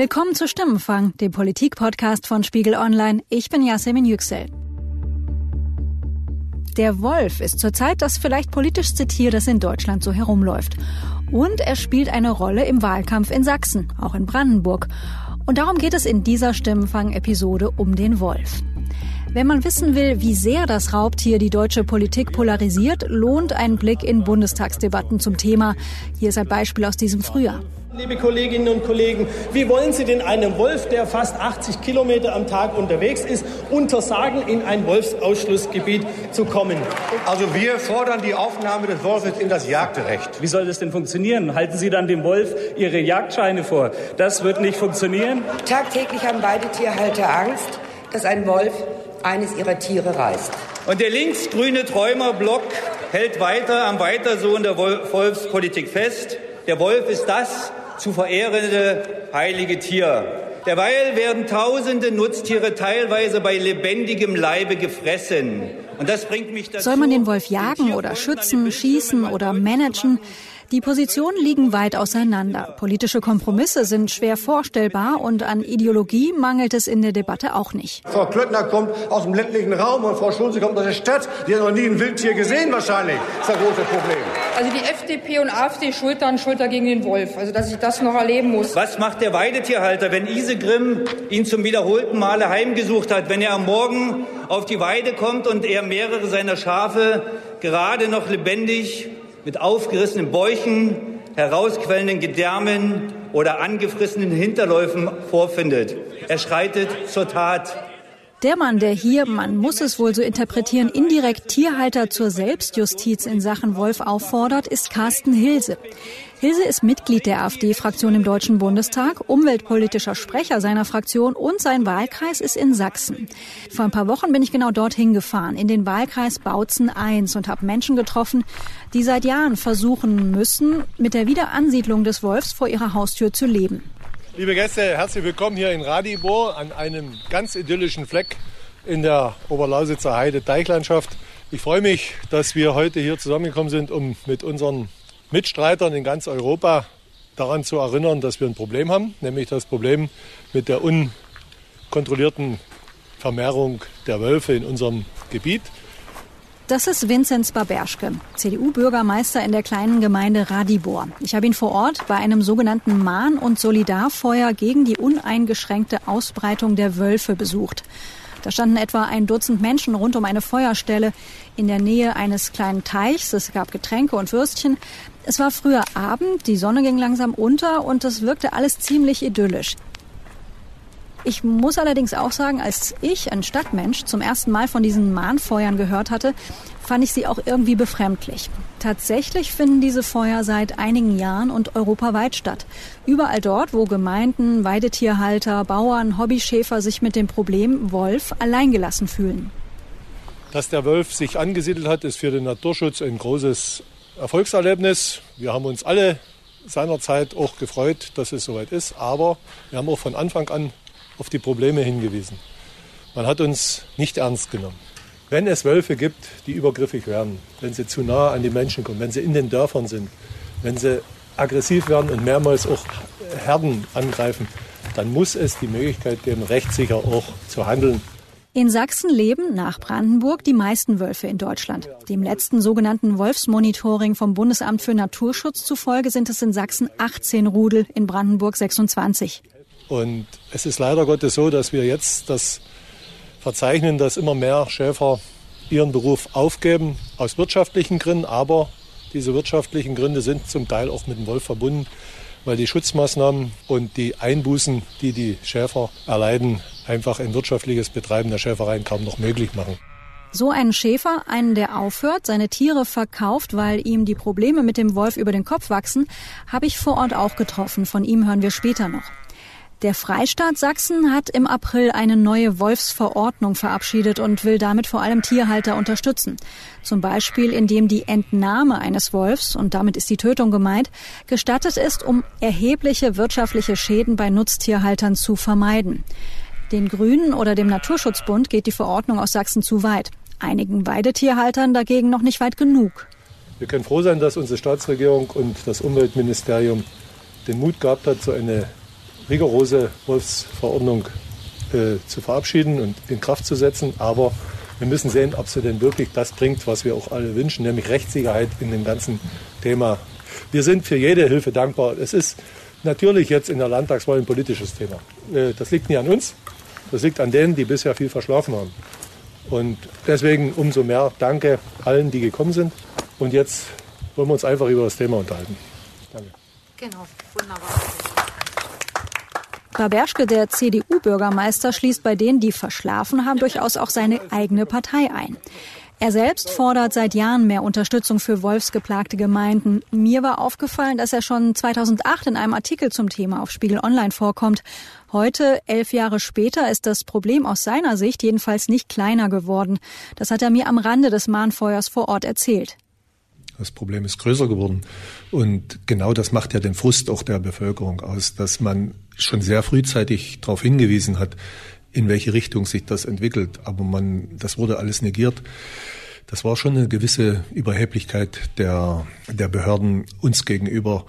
Willkommen zu Stimmenfang, dem Politik-Podcast von Spiegel Online. Ich bin Yasemin Yüksel. Der Wolf ist zurzeit das vielleicht politischste Tier, das in Deutschland so herumläuft. Und er spielt eine Rolle im Wahlkampf in Sachsen, auch in Brandenburg. Und darum geht es in dieser Stimmenfang-Episode um den Wolf. Wenn man wissen will, wie sehr das Raubtier die deutsche Politik polarisiert, lohnt ein Blick in Bundestagsdebatten zum Thema. Hier ist ein Beispiel aus diesem Frühjahr. Liebe Kolleginnen und Kollegen, wie wollen Sie denn einem Wolf, der fast 80 Kilometer am Tag unterwegs ist, untersagen, in ein Wolfsausschlussgebiet zu kommen? Also wir fordern die Aufnahme des Wolfes in das Jagdrecht. Wie soll das denn funktionieren? Halten Sie dann dem Wolf Ihre Jagdscheine vor? Das wird nicht funktionieren. Tagtäglich haben beide Tierhalter Angst, dass ein Wolf eines ihrer Tiere reißt. Und der linksgrüne Träumerblock hält weiter am Weitersohn der Wolfspolitik fest. Der Wolf ist das zu verehrende heilige Tier. Derweil werden tausende Nutztiere teilweise bei lebendigem Leibe gefressen. Und das bringt mich dazu. Soll man den Wolf jagen oder schützen, schießen oder managen? Die Positionen liegen weit auseinander. Politische Kompromisse sind schwer vorstellbar und an Ideologie mangelt es in der Debatte auch nicht. Frau Klöttner kommt aus dem ländlichen Raum und Frau Schulze kommt aus der Stadt. Die hat noch nie ein Wildtier gesehen wahrscheinlich. Das ist das große Problem. Also die FDP und AfD Schulter an Schulter gegen den Wolf. Also dass ich das noch erleben muss. Was macht der Weidetierhalter, wenn Isegrim ihn zum wiederholten Male heimgesucht hat, wenn er am Morgen auf die Weide kommt und er mehrere seiner Schafe gerade noch lebendig mit aufgerissenen Bäuchen, herausquellenden Gedärmen oder angefressenen Hinterläufen vorfindet. Er schreitet zur Tat. Der Mann, der hier, man muss es wohl so interpretieren, indirekt Tierhalter zur Selbstjustiz in Sachen Wolf auffordert, ist Carsten Hilse. Hilse ist Mitglied der AfD-Fraktion im Deutschen Bundestag, umweltpolitischer Sprecher seiner Fraktion und sein Wahlkreis ist in Sachsen. Vor ein paar Wochen bin ich genau dorthin gefahren, in den Wahlkreis Bautzen I und habe Menschen getroffen, die seit Jahren versuchen müssen, mit der Wiederansiedlung des Wolfs vor ihrer Haustür zu leben. Liebe Gäste, herzlich willkommen hier in Radibor an einem ganz idyllischen Fleck in der Oberlausitzer Heide Deichlandschaft. Ich freue mich, dass wir heute hier zusammengekommen sind, um mit unseren Mitstreitern in ganz Europa daran zu erinnern, dass wir ein Problem haben, nämlich das Problem mit der unkontrollierten Vermehrung der Wölfe in unserem Gebiet. Das ist Vinzenz Baberschke, CDU-Bürgermeister in der kleinen Gemeinde Radibor. Ich habe ihn vor Ort bei einem sogenannten Mahn- und Solidarfeuer gegen die uneingeschränkte Ausbreitung der Wölfe besucht. Da standen etwa ein Dutzend Menschen rund um eine Feuerstelle in der Nähe eines kleinen Teichs. Es gab Getränke und Würstchen. Es war früher Abend, die Sonne ging langsam unter und es wirkte alles ziemlich idyllisch. Ich muss allerdings auch sagen, als ich, ein Stadtmensch, zum ersten Mal von diesen Mahnfeuern gehört hatte, fand ich sie auch irgendwie befremdlich. Tatsächlich finden diese Feuer seit einigen Jahren und europaweit statt. Überall dort, wo Gemeinden, Weidetierhalter, Bauern, Hobbyschäfer sich mit dem Problem Wolf alleingelassen fühlen. Dass der Wolf sich angesiedelt hat, ist für den Naturschutz ein großes Erfolgserlebnis. Wir haben uns alle seinerzeit auch gefreut, dass es soweit ist. Aber wir haben auch von Anfang an auf die Probleme hingewiesen. Man hat uns nicht ernst genommen. Wenn es Wölfe gibt, die übergriffig werden, wenn sie zu nah an die Menschen kommen, wenn sie in den Dörfern sind, wenn sie aggressiv werden und mehrmals auch Herden angreifen, dann muss es die Möglichkeit geben, rechtssicher auch zu handeln. In Sachsen leben nach Brandenburg die meisten Wölfe in Deutschland. Dem letzten sogenannten Wolfsmonitoring vom Bundesamt für Naturschutz zufolge sind es in Sachsen 18 Rudel, in Brandenburg 26. Und es ist leider Gottes so, dass wir jetzt das verzeichnen, dass immer mehr Schäfer ihren Beruf aufgeben aus wirtschaftlichen Gründen. Aber diese wirtschaftlichen Gründe sind zum Teil auch mit dem Wolf verbunden, weil die Schutzmaßnahmen und die Einbußen, die die Schäfer erleiden, einfach ein wirtschaftliches Betreiben der Schäfereien kaum noch möglich machen. So einen Schäfer, einen, der aufhört, seine Tiere verkauft, weil ihm die Probleme mit dem Wolf über den Kopf wachsen, habe ich vor Ort auch getroffen. Von ihm hören wir später noch. Der Freistaat Sachsen hat im April eine neue Wolfsverordnung verabschiedet und will damit vor allem Tierhalter unterstützen. Zum Beispiel, indem die Entnahme eines Wolfs, und damit ist die Tötung gemeint, gestattet ist, um erhebliche wirtschaftliche Schäden bei Nutztierhaltern zu vermeiden. Den Grünen oder dem Naturschutzbund geht die Verordnung aus Sachsen zu weit. Einigen Weidetierhaltern dagegen noch nicht weit genug. Wir können froh sein, dass unsere Staatsregierung und das Umweltministerium den Mut gehabt hat, so eine rigorose Wolfsverordnung äh, zu verabschieden und in Kraft zu setzen. Aber wir müssen sehen, ob sie denn wirklich das bringt, was wir auch alle wünschen, nämlich Rechtssicherheit in dem ganzen Thema. Wir sind für jede Hilfe dankbar. Es ist natürlich jetzt in der Landtagswahl ein politisches Thema. Äh, das liegt nicht an uns, das liegt an denen, die bisher viel verschlafen haben. Und deswegen umso mehr Danke allen, die gekommen sind. Und jetzt wollen wir uns einfach über das Thema unterhalten. Danke. Genau, wunderbar. Baberschke, der CDU-Bürgermeister, schließt bei denen, die verschlafen haben, durchaus auch seine eigene Partei ein. Er selbst fordert seit Jahren mehr Unterstützung für wolfsgeplagte Gemeinden. Mir war aufgefallen, dass er schon 2008 in einem Artikel zum Thema auf Spiegel Online vorkommt. Heute, elf Jahre später, ist das Problem aus seiner Sicht jedenfalls nicht kleiner geworden. Das hat er mir am Rande des Mahnfeuers vor Ort erzählt. Das Problem ist größer geworden. Und genau das macht ja den Frust auch der Bevölkerung aus, dass man schon sehr frühzeitig darauf hingewiesen hat, in welche Richtung sich das entwickelt. Aber man, das wurde alles negiert. Das war schon eine gewisse Überheblichkeit der, der Behörden uns gegenüber,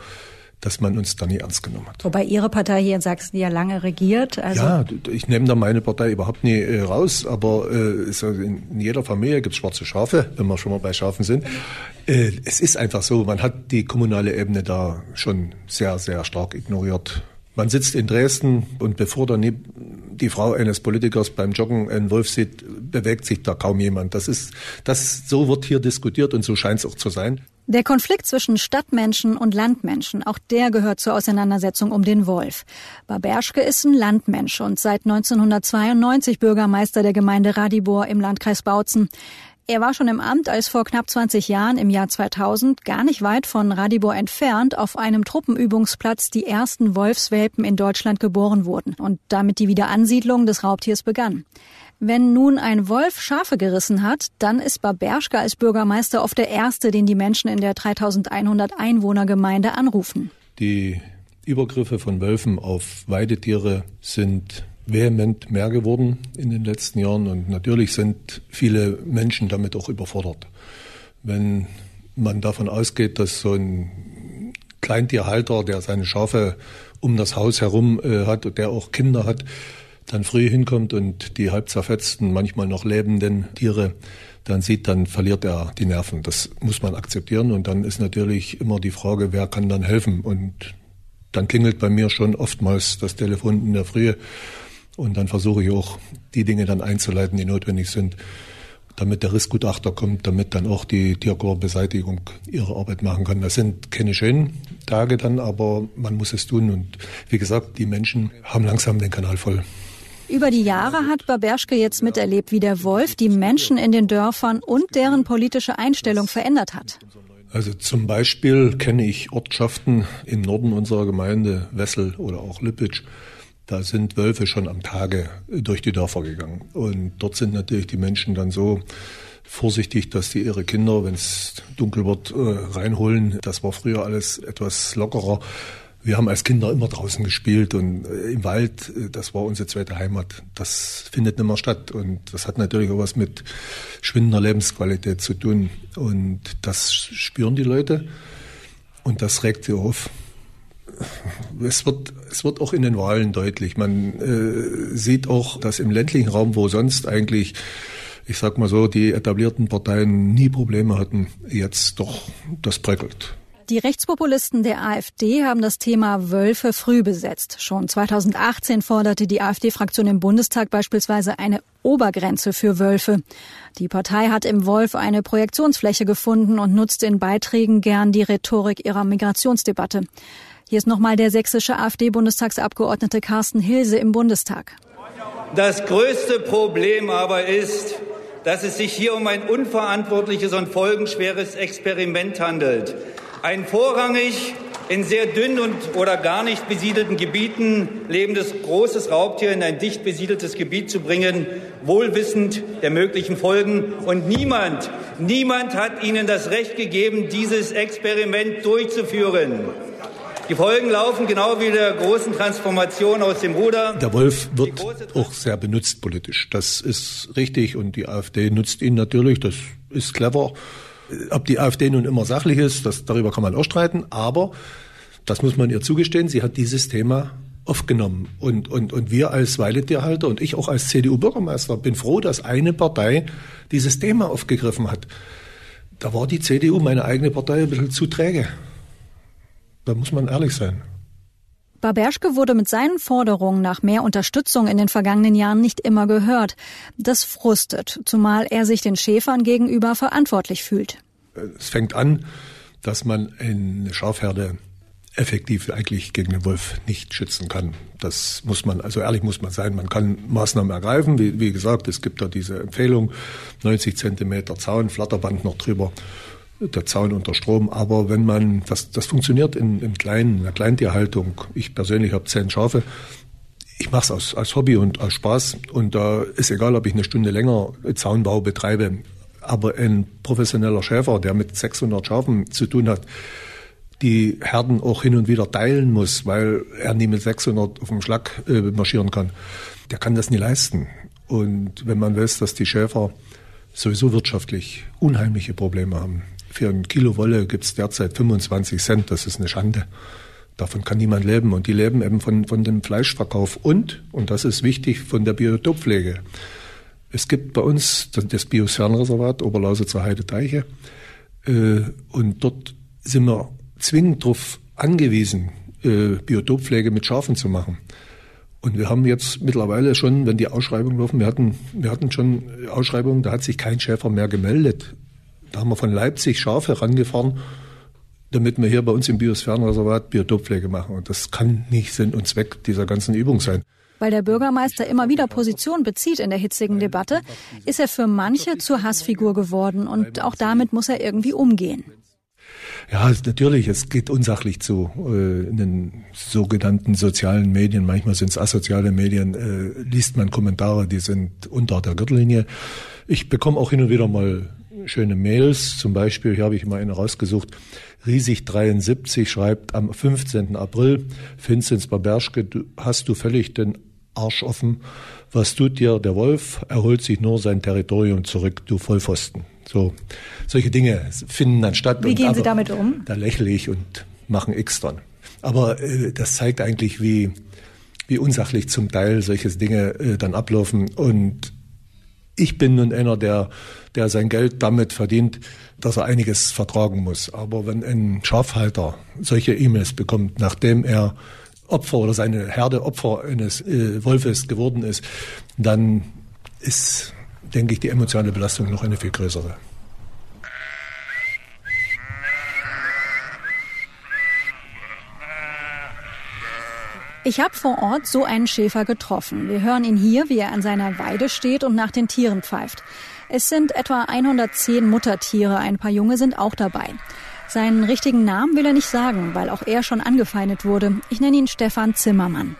dass man uns da nie ernst genommen hat. Wobei Ihre Partei hier in Sachsen ja lange regiert. Also ja, ich nehme da meine Partei überhaupt nie äh, raus, aber äh, so in jeder Familie gibt es schwarze Schafe, wenn wir schon mal bei Schafen sind. Äh, es ist einfach so, man hat die kommunale Ebene da schon sehr, sehr stark ignoriert. Man sitzt in Dresden und bevor daneben die Frau eines Politikers beim Joggen einen Wolf sieht, bewegt sich da kaum jemand. Das ist, das, so wird hier diskutiert und so scheint es auch zu sein. Der Konflikt zwischen Stadtmenschen und Landmenschen, auch der gehört zur Auseinandersetzung um den Wolf. Baberschke ist ein Landmensch und seit 1992 Bürgermeister der Gemeinde Radibor im Landkreis Bautzen. Er war schon im Amt, als vor knapp 20 Jahren im Jahr 2000 gar nicht weit von Radibor entfernt auf einem Truppenübungsplatz die ersten Wolfswelpen in Deutschland geboren wurden und damit die Wiederansiedlung des Raubtiers begann. Wenn nun ein Wolf Schafe gerissen hat, dann ist Baberschka als Bürgermeister oft der Erste, den die Menschen in der 3100 Einwohnergemeinde anrufen. Die Übergriffe von Wölfen auf Weidetiere sind vehement mehr geworden in den letzten Jahren und natürlich sind viele Menschen damit auch überfordert. Wenn man davon ausgeht, dass so ein Kleintierhalter, der seine Schafe um das Haus herum äh, hat und der auch Kinder hat, dann früh hinkommt und die halb zerfetzten, manchmal noch lebenden Tiere dann sieht, dann verliert er die Nerven. Das muss man akzeptieren. Und dann ist natürlich immer die Frage, wer kann dann helfen? Und dann klingelt bei mir schon oftmals das Telefon in der Früh und dann versuche ich auch, die Dinge dann einzuleiten, die notwendig sind, damit der Rissgutachter kommt, damit dann auch die Tierkorbeseitigung ihre Arbeit machen kann. Das sind keine schönen Tage dann, aber man muss es tun. Und wie gesagt, die Menschen haben langsam den Kanal voll. Über die Jahre hat Baberschke jetzt miterlebt, wie der Wolf die Menschen in den Dörfern und deren politische Einstellung verändert hat. Also zum Beispiel kenne ich Ortschaften im Norden unserer Gemeinde, Wessel oder auch Lippitsch, da sind Wölfe schon am Tage durch die Dörfer gegangen. Und dort sind natürlich die Menschen dann so vorsichtig, dass die ihre Kinder, wenn es dunkel wird, äh, reinholen. Das war früher alles etwas lockerer. Wir haben als Kinder immer draußen gespielt und äh, im Wald, äh, das war unsere zweite Heimat. Das findet nicht mehr statt und das hat natürlich auch was mit schwindender Lebensqualität zu tun. Und das spüren die Leute und das regt sie auf es wird, es wird auch in den Wahlen deutlich. Man äh, sieht auch, dass im ländlichen Raum, wo sonst eigentlich, ich sag mal so, die etablierten Parteien nie Probleme hatten, jetzt doch das bröckelt. Die Rechtspopulisten der AfD haben das Thema Wölfe früh besetzt. Schon 2018 forderte die AfD-Fraktion im Bundestag beispielsweise eine Obergrenze für Wölfe. Die Partei hat im Wolf eine Projektionsfläche gefunden und nutzt in Beiträgen gern die Rhetorik ihrer Migrationsdebatte. Hier ist nochmal der sächsische AfD-Bundestagsabgeordnete Carsten Hilse im Bundestag. Das größte Problem aber ist, dass es sich hier um ein unverantwortliches und folgenschweres Experiment handelt. Ein vorrangig in sehr dünn und oder gar nicht besiedelten Gebieten lebendes großes Raubtier in ein dicht besiedeltes Gebiet zu bringen, wohlwissend der möglichen Folgen. Und niemand, niemand hat Ihnen das Recht gegeben, dieses Experiment durchzuführen. Die Folgen laufen genau wie der großen Transformation aus dem Ruder. Der Wolf wird auch sehr benutzt politisch. Das ist richtig und die AfD nutzt ihn natürlich. Das ist clever. Ob die AfD nun immer sachlich ist, das, darüber kann man auch streiten. Aber, das muss man ihr zugestehen, sie hat dieses Thema aufgenommen. Und, und, und wir als Weidetierhalter und ich auch als CDU-Bürgermeister bin froh, dass eine Partei dieses Thema aufgegriffen hat. Da war die CDU, meine eigene Partei, ein bisschen zu träge. Da muss man ehrlich sein. Baberschke wurde mit seinen Forderungen nach mehr Unterstützung in den vergangenen Jahren nicht immer gehört. Das frustet, zumal er sich den Schäfern gegenüber verantwortlich fühlt. Es fängt an, dass man eine Schafherde effektiv eigentlich gegen den Wolf nicht schützen kann. Das muss man, also ehrlich muss man sein, man kann Maßnahmen ergreifen. Wie, wie gesagt, es gibt da diese Empfehlung, 90 Zentimeter Zaun, Flatterband noch drüber, der Zaun unter Strom. Aber wenn man, das, das funktioniert in, im Kleinen, in der Kleintierhaltung. Ich persönlich habe zehn Schafe. Ich mache es als, als Hobby und als Spaß. Und da ist egal, ob ich eine Stunde länger Zaunbau betreibe. Aber ein professioneller Schäfer, der mit 600 Schafen zu tun hat, die Herden auch hin und wieder teilen muss, weil er nie mit 600 auf dem Schlag äh, marschieren kann. Der kann das nie leisten. Und wenn man weiß, dass die Schäfer sowieso wirtschaftlich unheimliche Probleme haben. Für ein Kilo Wolle gibt es derzeit 25 Cent, das ist eine Schande. Davon kann niemand leben. Und die leben eben von, von dem Fleischverkauf und, und das ist wichtig, von der Biotoppflege. Es gibt bei uns das Biosphärenreservat Oberlausitzer Heide-Teiche. Äh, und dort sind wir zwingend darauf angewiesen, äh, Biotoppflege mit Schafen zu machen. Und wir haben jetzt mittlerweile schon, wenn die Ausschreibungen laufen, wir hatten, wir hatten schon Ausschreibungen, da hat sich kein Schäfer mehr gemeldet. Da haben wir von Leipzig Schafe herangefahren, damit wir hier bei uns im Biosphärenreservat Biotoppflege machen. Und das kann nicht Sinn und Zweck dieser ganzen Übung sein. Weil der Bürgermeister immer wieder Position bezieht in der hitzigen Debatte, ist er für manche zur Hassfigur geworden und auch damit muss er irgendwie umgehen. Ja, natürlich, es geht unsachlich zu äh, in den sogenannten sozialen Medien. Manchmal sind es asoziale Medien. Äh, liest man Kommentare, die sind unter der Gürtellinie. Ich bekomme auch hin und wieder mal schöne Mails. Zum Beispiel, hier habe ich mal eine rausgesucht. Riesig 73 schreibt am 15. April, Vinzenz Baberschke, du, hast du völlig den Arsch offen. Was tut dir der Wolf? Er holt sich nur sein Territorium zurück, du Vollpfosten. So, solche Dinge finden dann statt. Wie gehen Sie damit um? Da lächle ich und mache X dran. Aber äh, das zeigt eigentlich, wie, wie unsachlich zum Teil solche Dinge äh, dann ablaufen. Und ich bin nun einer, der, der sein Geld damit verdient, dass er einiges vertragen muss. Aber wenn ein Schafhalter solche E-Mails bekommt, nachdem er Opfer oder seine Herde Opfer eines äh, Wolfes geworden ist, dann ist denke ich, die emotionale Belastung noch eine viel größere. Ich habe vor Ort so einen Schäfer getroffen. Wir hören ihn hier, wie er an seiner Weide steht und nach den Tieren pfeift. Es sind etwa 110 Muttertiere, ein paar Junge sind auch dabei. Seinen richtigen Namen will er nicht sagen, weil auch er schon angefeindet wurde. Ich nenne ihn Stefan Zimmermann.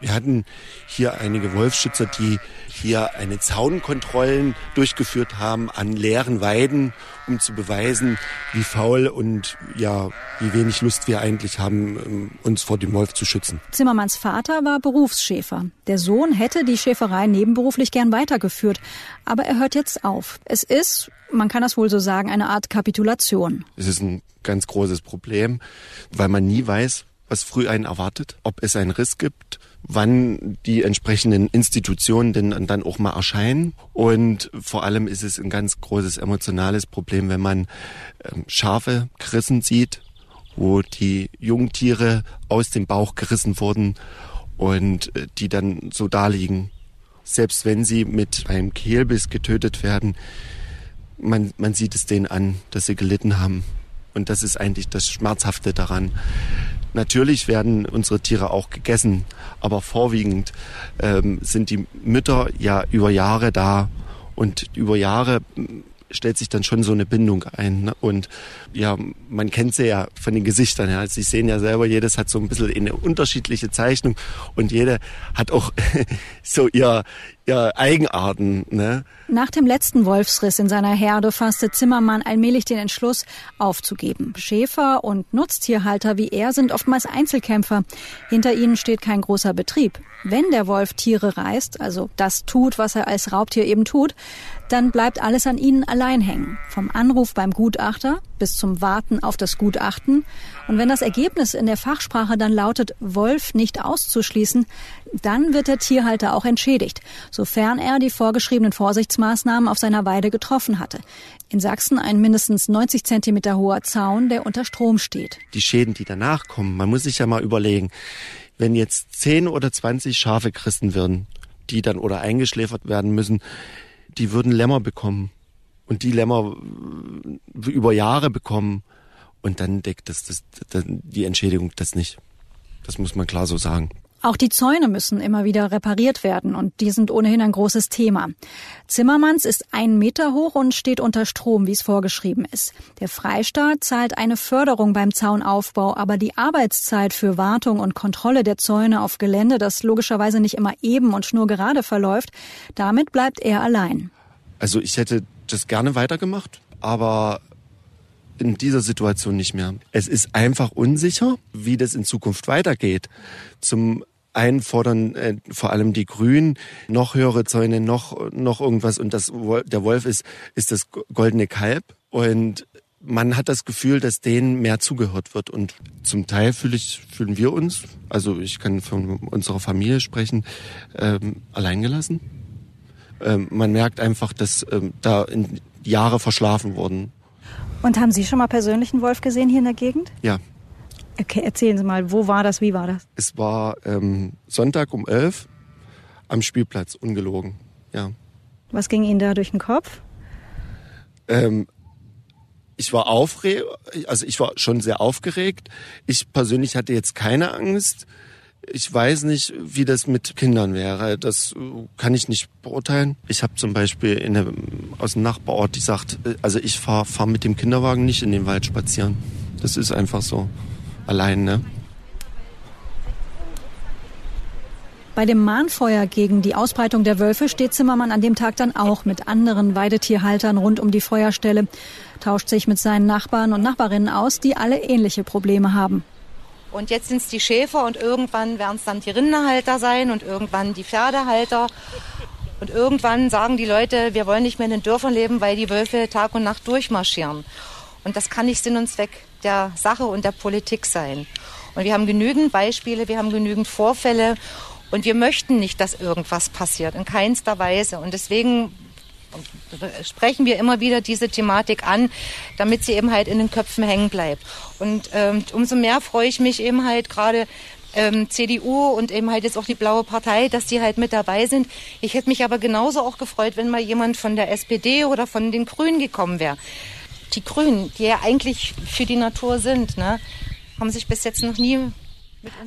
Wir hatten hier einige Wolfschützer, die hier eine Zaunkontrollen durchgeführt haben an leeren Weiden, um zu beweisen, wie faul und ja, wie wenig Lust wir eigentlich haben, ähm, uns vor dem Wolf zu schützen. Zimmermanns Vater war Berufsschäfer. Der Sohn hätte die Schäferei nebenberuflich gern weitergeführt, aber er hört jetzt auf. Es ist, man kann das wohl so sagen, eine Art Kapitulation. Es ist ein ganz großes Problem, weil man nie weiß, was früh einen erwartet, ob es einen Riss gibt wann die entsprechenden Institutionen denn dann auch mal erscheinen. Und vor allem ist es ein ganz großes emotionales Problem, wenn man ähm, Schafe gerissen sieht, wo die Jungtiere aus dem Bauch gerissen wurden und äh, die dann so da liegen. Selbst wenn sie mit einem Kehlbiss getötet werden, man, man sieht es denen an, dass sie gelitten haben. Und das ist eigentlich das Schmerzhafte daran. Natürlich werden unsere Tiere auch gegessen, aber vorwiegend ähm, sind die Mütter ja über Jahre da und über Jahre stellt sich dann schon so eine Bindung ein. Ne? Und ja, man kennt sie ja von den Gesichtern. Also Sie sehen ja selber, jedes hat so ein bisschen eine unterschiedliche Zeichnung und jede hat auch so ihr, ihr Eigenarten. Ne? Nach dem letzten Wolfsriss in seiner Herde fasste Zimmermann allmählich den Entschluss, aufzugeben. Schäfer und Nutztierhalter wie er sind oftmals Einzelkämpfer. Hinter ihnen steht kein großer Betrieb. Wenn der Wolf Tiere reißt, also das tut, was er als Raubtier eben tut, dann bleibt alles an ihnen allein hängen. Vom Anruf beim Gutachter bis zum Warten auf das Gutachten. Und wenn das Ergebnis in der Fachsprache dann lautet, Wolf nicht auszuschließen, dann wird der Tierhalter auch entschädigt, sofern er die vorgeschriebenen Vorsichtsmaßnahmen auf seiner Weide getroffen hatte. In Sachsen ein mindestens 90 Zentimeter hoher Zaun, der unter Strom steht. Die Schäden, die danach kommen, man muss sich ja mal überlegen, wenn jetzt 10 oder 20 Schafe gerissen würden, die dann oder eingeschläfert werden müssen, die würden Lämmer bekommen und die Lämmer äh, über Jahre bekommen und dann deckt das, das, das die Entschädigung das nicht. Das muss man klar so sagen. Auch die Zäune müssen immer wieder repariert werden und die sind ohnehin ein großes Thema. Zimmermanns ist ein Meter hoch und steht unter Strom, wie es vorgeschrieben ist. Der Freistaat zahlt eine Förderung beim Zaunaufbau, aber die Arbeitszeit für Wartung und Kontrolle der Zäune auf Gelände, das logischerweise nicht immer eben und schnurgerade verläuft, damit bleibt er allein. Also ich hätte das gerne weitergemacht, aber in dieser Situation nicht mehr. Es ist einfach unsicher, wie das in Zukunft weitergeht. Zum einen fordern äh, vor allem die Grünen noch höhere Zäune, noch noch irgendwas und das der Wolf ist ist das goldene Kalb und man hat das Gefühl, dass denen mehr zugehört wird und zum Teil fühle ich, fühlen wir uns, also ich kann von unserer Familie sprechen, ähm, alleingelassen. Ähm, man merkt einfach, dass ähm, da Jahre verschlafen wurden. Und haben Sie schon mal persönlich einen Wolf gesehen hier in der Gegend? Ja, Okay, erzählen Sie mal, wo war das, wie war das? Es war ähm, Sonntag um elf am Spielplatz, ungelogen, ja. Was ging Ihnen da durch den Kopf? Ähm, ich war aufgeregt, also ich war schon sehr aufgeregt. Ich persönlich hatte jetzt keine Angst. Ich weiß nicht, wie das mit Kindern wäre. Das kann ich nicht beurteilen. Ich habe zum Beispiel in der, aus dem Nachbarort gesagt, also ich fahre fahr mit dem Kinderwagen nicht in den Wald spazieren. Das ist einfach so allein, ne? Bei dem Mahnfeuer gegen die Ausbreitung der Wölfe steht Zimmermann an dem Tag dann auch mit anderen Weidetierhaltern rund um die Feuerstelle, tauscht sich mit seinen Nachbarn und Nachbarinnen aus, die alle ähnliche Probleme haben. Und jetzt sind es die Schäfer und irgendwann werden es dann die Rinderhalter sein und irgendwann die Pferdehalter. Und irgendwann sagen die Leute, wir wollen nicht mehr in den Dörfern leben, weil die Wölfe Tag und Nacht durchmarschieren. Und das kann nicht Sinn und Zweck der Sache und der Politik sein. Und wir haben genügend Beispiele, wir haben genügend Vorfälle und wir möchten nicht, dass irgendwas passiert, in keinster Weise. Und deswegen sprechen wir immer wieder diese Thematik an, damit sie eben halt in den Köpfen hängen bleibt. Und ähm, umso mehr freue ich mich eben halt gerade ähm, CDU und eben halt jetzt auch die Blaue Partei, dass die halt mit dabei sind. Ich hätte mich aber genauso auch gefreut, wenn mal jemand von der SPD oder von den Grünen gekommen wäre die Grünen, die ja eigentlich für die Natur sind, ne, haben sich bis jetzt noch nie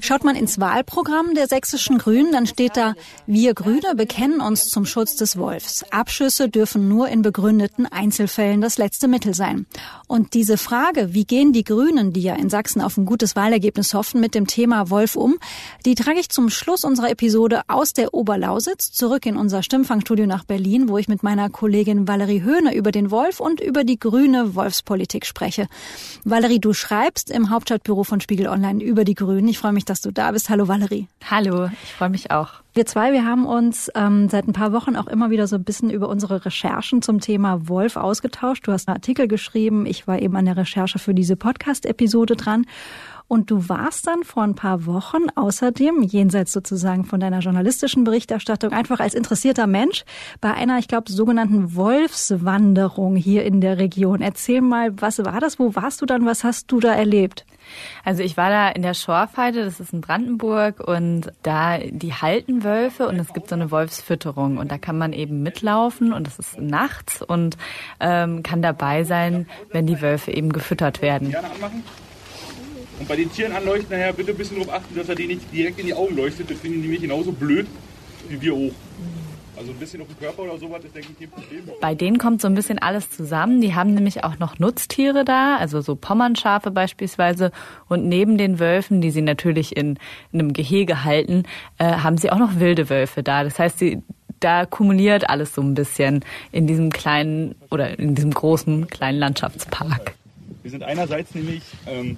Schaut man ins Wahlprogramm der sächsischen Grünen, dann steht da, wir Grüne bekennen uns zum Schutz des Wolfs. Abschüsse dürfen nur in begründeten Einzelfällen das letzte Mittel sein. Und diese Frage, wie gehen die Grünen, die ja in Sachsen auf ein gutes Wahlergebnis hoffen, mit dem Thema Wolf um, die trage ich zum Schluss unserer Episode aus der Oberlausitz zurück in unser Stimmfangstudio nach Berlin, wo ich mit meiner Kollegin Valerie Höhne über den Wolf und über die grüne Wolfspolitik spreche. Valerie, du schreibst im Hauptstadtbüro von Spiegel Online über die Grünen. Ich freue mich, dass du da bist. Hallo Valerie. Hallo, ich freue mich auch. Wir zwei, wir haben uns ähm, seit ein paar Wochen auch immer wieder so ein bisschen über unsere Recherchen zum Thema Wolf ausgetauscht. Du hast einen Artikel geschrieben. Ich war eben an der Recherche für diese Podcast-Episode dran. Und du warst dann vor ein paar Wochen außerdem, jenseits sozusagen von deiner journalistischen Berichterstattung, einfach als interessierter Mensch bei einer, ich glaube, sogenannten Wolfswanderung hier in der Region. Erzähl mal, was war das? Wo warst du dann? Was hast du da erlebt? Also ich war da in der Schorfheide, das ist in Brandenburg und da die halten Wölfe und es gibt so eine Wolfsfütterung und da kann man eben mitlaufen und es ist nachts und ähm, kann dabei sein, wenn die Wölfe eben gefüttert werden. Und bei den Tieren anleuchten nachher bitte ein bisschen darauf achten, dass er denen nicht direkt in die Augen leuchtet. Das finden die nämlich genauso blöd wie wir auch. Also ein bisschen auf dem Körper oder sowas ist, denke ich, kein Problem. Bei denen kommt so ein bisschen alles zusammen. Die haben nämlich auch noch Nutztiere da, also so Pommernschafe beispielsweise. Und neben den Wölfen, die sie natürlich in, in einem Gehege halten, äh, haben sie auch noch wilde Wölfe da. Das heißt, sie, da kumuliert alles so ein bisschen in diesem kleinen oder in diesem großen kleinen Landschaftspark. Wir sind einerseits nämlich ähm,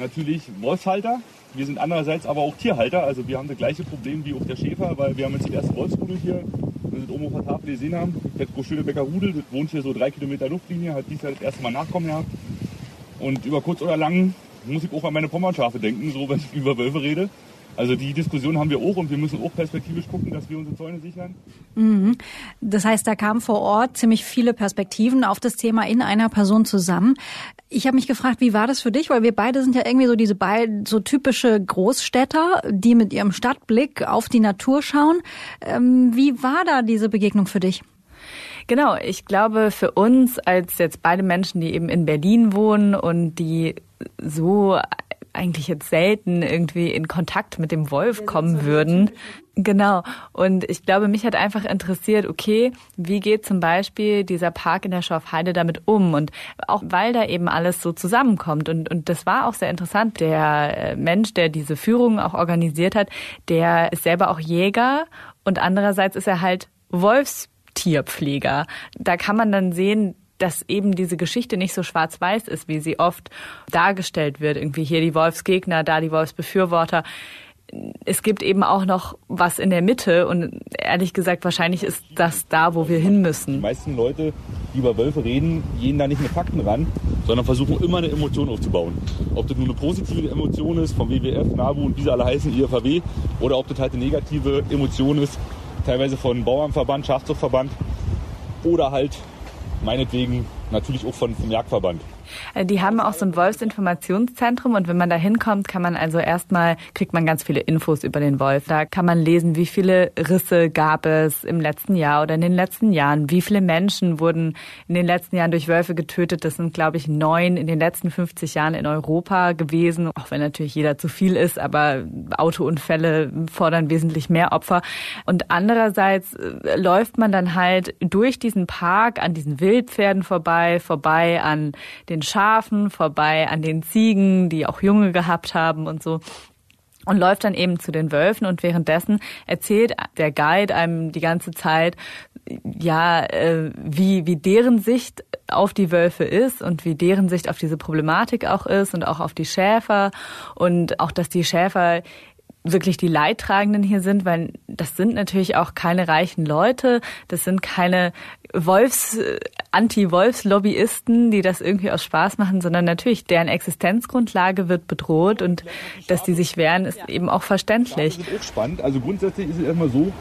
natürlich Wolfshalter, wir sind andererseits aber auch Tierhalter, also wir haben das gleiche Problem wie auch der Schäfer, weil wir haben jetzt den ersten Wolfsrudel hier Sie es oben auf der Tafel gesehen haben. Petko Schönebecker Rudel, das wohnt hier so drei Kilometer Luftlinie, hat dies Jahr das erste Mal Nachkommen gehabt. Und über kurz oder lang muss ich auch an meine Pommernschafe denken, so wenn ich über Wölfe rede. Also die Diskussion haben wir auch und wir müssen auch perspektivisch gucken, dass wir unsere Zäune sichern. Mhm. Das heißt, da kamen vor Ort ziemlich viele Perspektiven auf das Thema in einer Person zusammen. Ich habe mich gefragt, wie war das für dich? Weil wir beide sind ja irgendwie so diese beiden so typische Großstädter, die mit ihrem Stadtblick auf die Natur schauen. Ähm, wie war da diese Begegnung für dich? Genau, ich glaube für uns als jetzt beide Menschen, die eben in Berlin wohnen und die so eigentlich jetzt selten irgendwie in Kontakt mit dem Wolf kommen würden. Genau. Und ich glaube, mich hat einfach interessiert, okay, wie geht zum Beispiel dieser Park in der Schorfheide damit um? Und auch weil da eben alles so zusammenkommt. Und, und das war auch sehr interessant. Der äh, Mensch, der diese Führung auch organisiert hat, der ist selber auch Jäger und andererseits ist er halt Wolfstierpfleger. Da kann man dann sehen, dass eben diese Geschichte nicht so schwarz-weiß ist, wie sie oft dargestellt wird. Irgendwie hier die Wolfsgegner, da die Wolfsbefürworter. Es gibt eben auch noch was in der Mitte und ehrlich gesagt, wahrscheinlich ist das da, wo wir hin müssen. Die meisten Leute, die über Wölfe reden, gehen da nicht mit Fakten ran, sondern versuchen immer eine Emotion aufzubauen. Ob das nur eine positive Emotion ist, vom WWF, NABU und wie sie alle heißen, IFAW, oder ob das halt eine negative Emotion ist, teilweise von Bauernverband, Schafzuchtverband oder halt meinetwegen natürlich auch von, vom Jagdverband. Äh, die haben auch so ein Wolfsinformationszentrum und wenn man da hinkommt, kann man also erstmal, kriegt man ganz viele Infos über den Wolf. Da kann man lesen, wie viele Risse gab es im letzten Jahr oder in den letzten Jahren, wie viele Menschen wurden in den letzten Jahren durch Wölfe getötet. Das sind, glaube ich, neun in den letzten 50 Jahren in Europa gewesen, auch wenn natürlich jeder zu viel ist, aber Autounfälle fordern wesentlich mehr Opfer. Und andererseits äh, läuft man dann halt durch diesen Park an diesen Wildpferden vorbei, vorbei an den den Schafen, vorbei an den Ziegen, die auch Junge gehabt haben und so. Und läuft dann eben zu den Wölfen und währenddessen erzählt der Guide einem die ganze Zeit, ja, äh, wie, wie deren Sicht auf die Wölfe ist und wie deren Sicht auf diese Problematik auch ist und auch auf die Schäfer. Und auch, dass die Schäfer wirklich die Leidtragenden hier sind, weil das sind natürlich auch keine reichen Leute, das sind keine Wolfs, Anti-Wolfs-Lobbyisten, die das irgendwie aus Spaß machen, sondern natürlich deren Existenzgrundlage wird bedroht und dass die sich wehren, ist eben auch verständlich. Das ist auch spannend. Also grundsätzlich ist es erstmal so,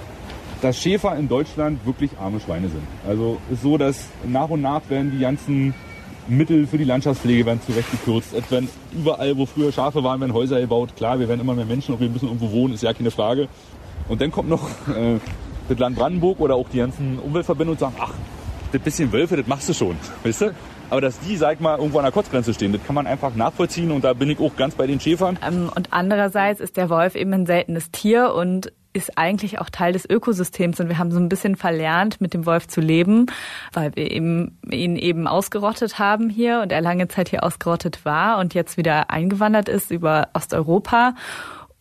dass Schäfer in Deutschland wirklich arme Schweine sind. Also ist so, dass nach und nach werden die ganzen Mittel für die Landschaftspflege werden zurechtgekürzt. Es werden überall, wo früher Schafe waren, werden Häuser gebaut. Klar, wir werden immer mehr Menschen und wir müssen irgendwo wohnen, ist ja keine Frage. Und dann kommt noch äh, das Land Brandenburg oder auch die ganzen Umweltverbände und sagen, ach, das bisschen Wölfe, das machst du schon, weißt du? Aber dass die, sag mal, irgendwo an der Kotzgrenze stehen, das kann man einfach nachvollziehen und da bin ich auch ganz bei den Schäfern. Ähm, und andererseits ist der Wolf eben ein seltenes Tier und ist eigentlich auch Teil des Ökosystems und wir haben so ein bisschen verlernt, mit dem Wolf zu leben, weil wir eben, ihn eben ausgerottet haben hier und er lange Zeit hier ausgerottet war und jetzt wieder eingewandert ist über Osteuropa.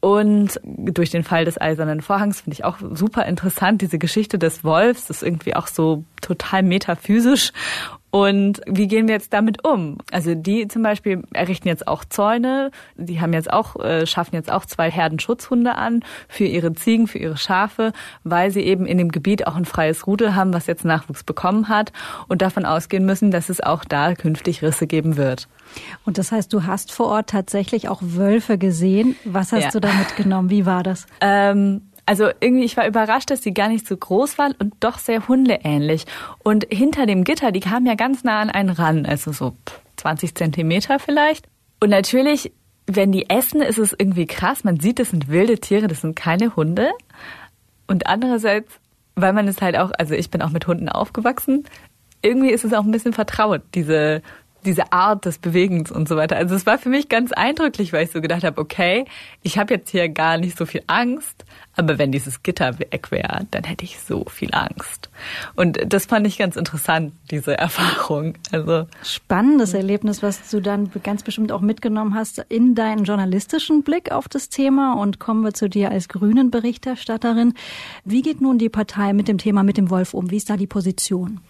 Und durch den Fall des Eisernen Vorhangs finde ich auch super interessant, diese Geschichte des Wolfs, ist irgendwie auch so total metaphysisch und wie gehen wir jetzt damit um? Also die zum Beispiel errichten jetzt auch Zäune, die haben jetzt auch, äh, schaffen jetzt auch zwei Herdenschutzhunde an für ihre Ziegen, für ihre Schafe, weil sie eben in dem Gebiet auch ein freies Rudel haben, was jetzt Nachwuchs bekommen hat und davon ausgehen müssen, dass es auch da künftig Risse geben wird. Und das heißt, du hast vor Ort tatsächlich auch Wölfe gesehen. Was hast ja. du da mitgenommen? Wie war das? Ähm, also irgendwie, ich war überrascht, dass sie gar nicht so groß waren und doch sehr hundeähnlich. Und hinter dem Gitter, die kamen ja ganz nah an einen ran, also so 20 Zentimeter vielleicht. Und natürlich, wenn die essen, ist es irgendwie krass. Man sieht, das sind wilde Tiere, das sind keine Hunde. Und andererseits, weil man es halt auch, also ich bin auch mit Hunden aufgewachsen, irgendwie ist es auch ein bisschen vertraut, diese diese Art des Bewegens und so weiter. Also es war für mich ganz eindrücklich, weil ich so gedacht habe, okay, ich habe jetzt hier gar nicht so viel Angst, aber wenn dieses Gitter weg wäre, dann hätte ich so viel Angst. Und das fand ich ganz interessant, diese Erfahrung. Also spannendes Erlebnis, was du dann ganz bestimmt auch mitgenommen hast in deinen journalistischen Blick auf das Thema. Und kommen wir zu dir als Grünen Berichterstatterin. Wie geht nun die Partei mit dem Thema mit dem Wolf um? Wie ist da die Position?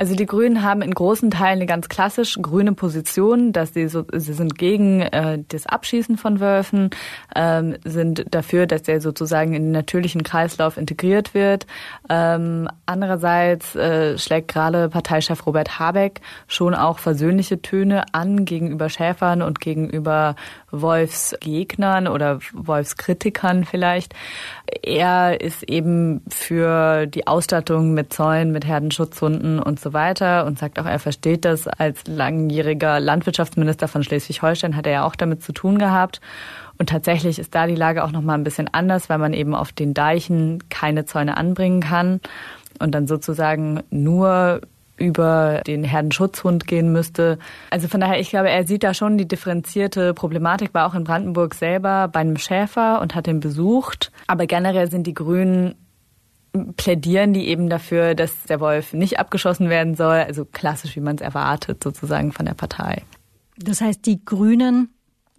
Also die Grünen haben in großen Teilen eine ganz klassisch grüne Position, dass sie so, sie sind gegen äh, das Abschießen von Wölfen, ähm, sind dafür, dass der sozusagen in den natürlichen Kreislauf integriert wird. Ähm, andererseits äh, schlägt gerade Parteichef Robert Habeck schon auch versöhnliche Töne an gegenüber Schäfern und gegenüber Wolfsgegnern oder Wolfskritikern vielleicht. Er ist eben für die Ausstattung mit Zäunen, mit Herdenschutzhunden und so weiter und sagt auch, er versteht das. Als langjähriger Landwirtschaftsminister von Schleswig-Holstein hat er ja auch damit zu tun gehabt. Und tatsächlich ist da die Lage auch noch mal ein bisschen anders, weil man eben auf den Deichen keine Zäune anbringen kann und dann sozusagen nur über den Herdenschutzhund gehen müsste. Also von daher, ich glaube, er sieht da schon die differenzierte Problematik, war auch in Brandenburg selber bei einem Schäfer und hat ihn besucht. Aber generell sind die Grünen plädieren die eben dafür, dass der Wolf nicht abgeschossen werden soll, also klassisch, wie man es erwartet, sozusagen von der Partei. Das heißt, die Grünen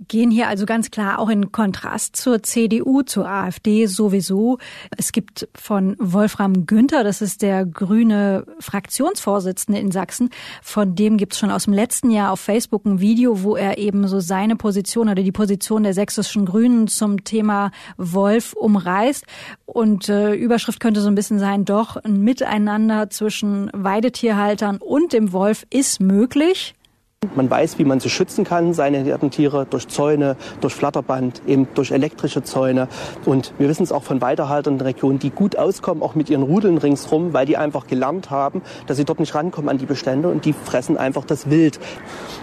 gehen hier also ganz klar auch in Kontrast zur CDU, zur AfD sowieso. Es gibt von Wolfram Günther, das ist der grüne Fraktionsvorsitzende in Sachsen, von dem gibt es schon aus dem letzten Jahr auf Facebook ein Video, wo er eben so seine Position oder die Position der sächsischen Grünen zum Thema Wolf umreißt. Und äh, Überschrift könnte so ein bisschen sein, doch ein Miteinander zwischen Weidetierhaltern und dem Wolf ist möglich. Man weiß, wie man sie schützen kann, seine Herdentiere, durch Zäune, durch Flatterband, eben durch elektrische Zäune. Und wir wissen es auch von Weiterhaltern in der Region, die gut auskommen, auch mit ihren Rudeln ringsrum, weil die einfach gelernt haben, dass sie dort nicht rankommen an die Bestände und die fressen einfach das Wild.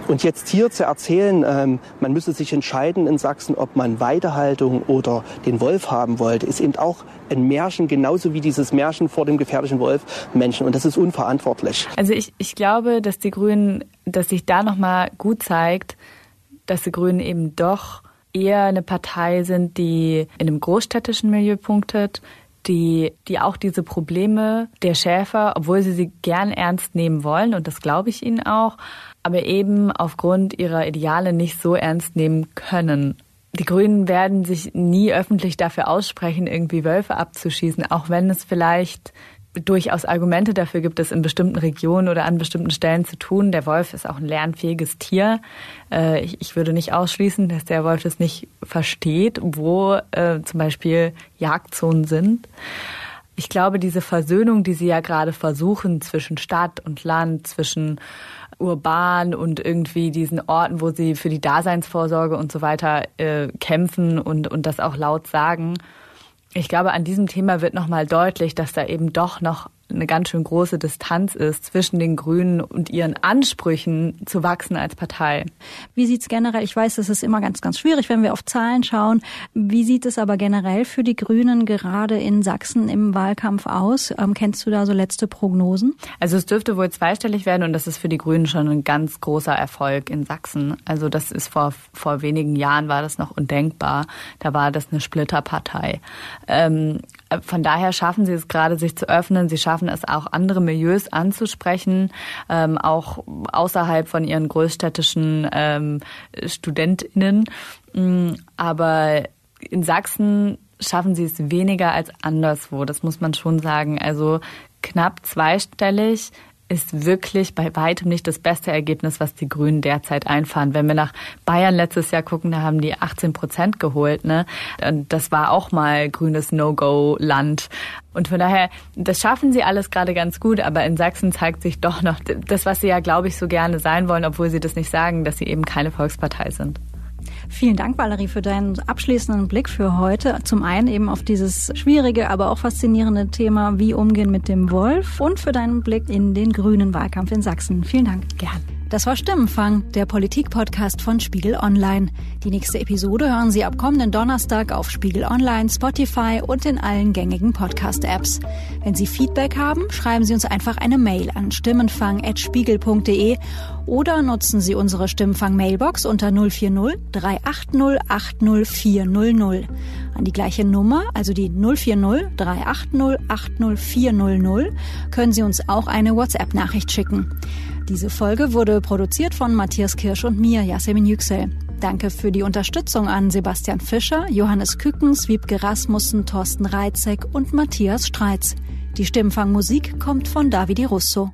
Und jetzt hier zu erzählen, ähm, man müsse sich entscheiden in Sachsen, ob man Weidehaltung oder den Wolf haben wollte, ist eben auch ein Märchen, genauso wie dieses Märchen vor dem gefährlichen Wolf Menschen. Und das ist unverantwortlich. Also ich, ich glaube, dass die Grünen dass sich da nochmal gut zeigt, dass die Grünen eben doch eher eine Partei sind, die in einem großstädtischen Milieu punktet, die, die auch diese Probleme der Schäfer, obwohl sie sie gern ernst nehmen wollen, und das glaube ich ihnen auch, aber eben aufgrund ihrer Ideale nicht so ernst nehmen können. Die Grünen werden sich nie öffentlich dafür aussprechen, irgendwie Wölfe abzuschießen, auch wenn es vielleicht durchaus Argumente dafür gibt, es in bestimmten Regionen oder an bestimmten Stellen zu tun. Der Wolf ist auch ein lernfähiges Tier. Äh, ich würde nicht ausschließen, dass der Wolf es nicht versteht, wo äh, zum Beispiel Jagdzonen sind. Ich glaube, diese Versöhnung, die Sie ja gerade versuchen zwischen Stadt und Land, zwischen urban und irgendwie diesen Orten, wo Sie für die Daseinsvorsorge und so weiter äh, kämpfen und, und das auch laut sagen, ich glaube, an diesem Thema wird nochmal deutlich, dass da eben doch noch eine ganz schön große Distanz ist zwischen den Grünen und ihren Ansprüchen zu wachsen als Partei. Wie sieht es generell, ich weiß, das ist immer ganz, ganz schwierig, wenn wir auf Zahlen schauen. Wie sieht es aber generell für die Grünen gerade in Sachsen im Wahlkampf aus? Ähm, kennst du da so letzte Prognosen? Also es dürfte wohl zweistellig werden und das ist für die Grünen schon ein ganz großer Erfolg in Sachsen. Also das ist vor, vor wenigen Jahren war das noch undenkbar. Da war das eine Splitterpartei. Ähm, von daher schaffen sie es gerade, sich zu öffnen. Sie schaffen es auch, andere Milieus anzusprechen, ähm, auch außerhalb von ihren großstädtischen ähm, StudentInnen. Mm, aber in Sachsen schaffen sie es weniger als anderswo. Das muss man schon sagen. Also knapp zweistellig ist wirklich bei weitem nicht das beste Ergebnis, was die Grünen derzeit einfahren. Wenn wir nach Bayern letztes Jahr gucken, da haben die 18 Prozent geholt. Ne? Und das war auch mal grünes No-Go-Land. Und von daher, das schaffen sie alles gerade ganz gut, aber in Sachsen zeigt sich doch noch das, was sie ja, glaube ich, so gerne sein wollen, obwohl sie das nicht sagen, dass sie eben keine Volkspartei sind. Vielen Dank, Valerie, für deinen abschließenden Blick für heute. Zum einen eben auf dieses schwierige, aber auch faszinierende Thema, wie umgehen mit dem Wolf und für deinen Blick in den grünen Wahlkampf in Sachsen. Vielen Dank. Gern. Das war Stimmenfang, der Politik-Podcast von Spiegel Online. Die nächste Episode hören Sie ab kommenden Donnerstag auf Spiegel Online, Spotify und in allen gängigen Podcast-Apps. Wenn Sie Feedback haben, schreiben Sie uns einfach eine Mail an stimmenfang.spiegel.de oder nutzen Sie unsere Stimmenfang-Mailbox unter 040 380 80400. An die gleiche Nummer, also die 040 380 80400, können Sie uns auch eine WhatsApp-Nachricht schicken. Diese Folge wurde produziert von Matthias Kirsch und mir, Yasemin Yüksel. Danke für die Unterstützung an Sebastian Fischer, Johannes Kückens, Wiebke Rasmussen, Thorsten Reitzek und Matthias Streitz. Die Stimmfangmusik kommt von Davide Russo.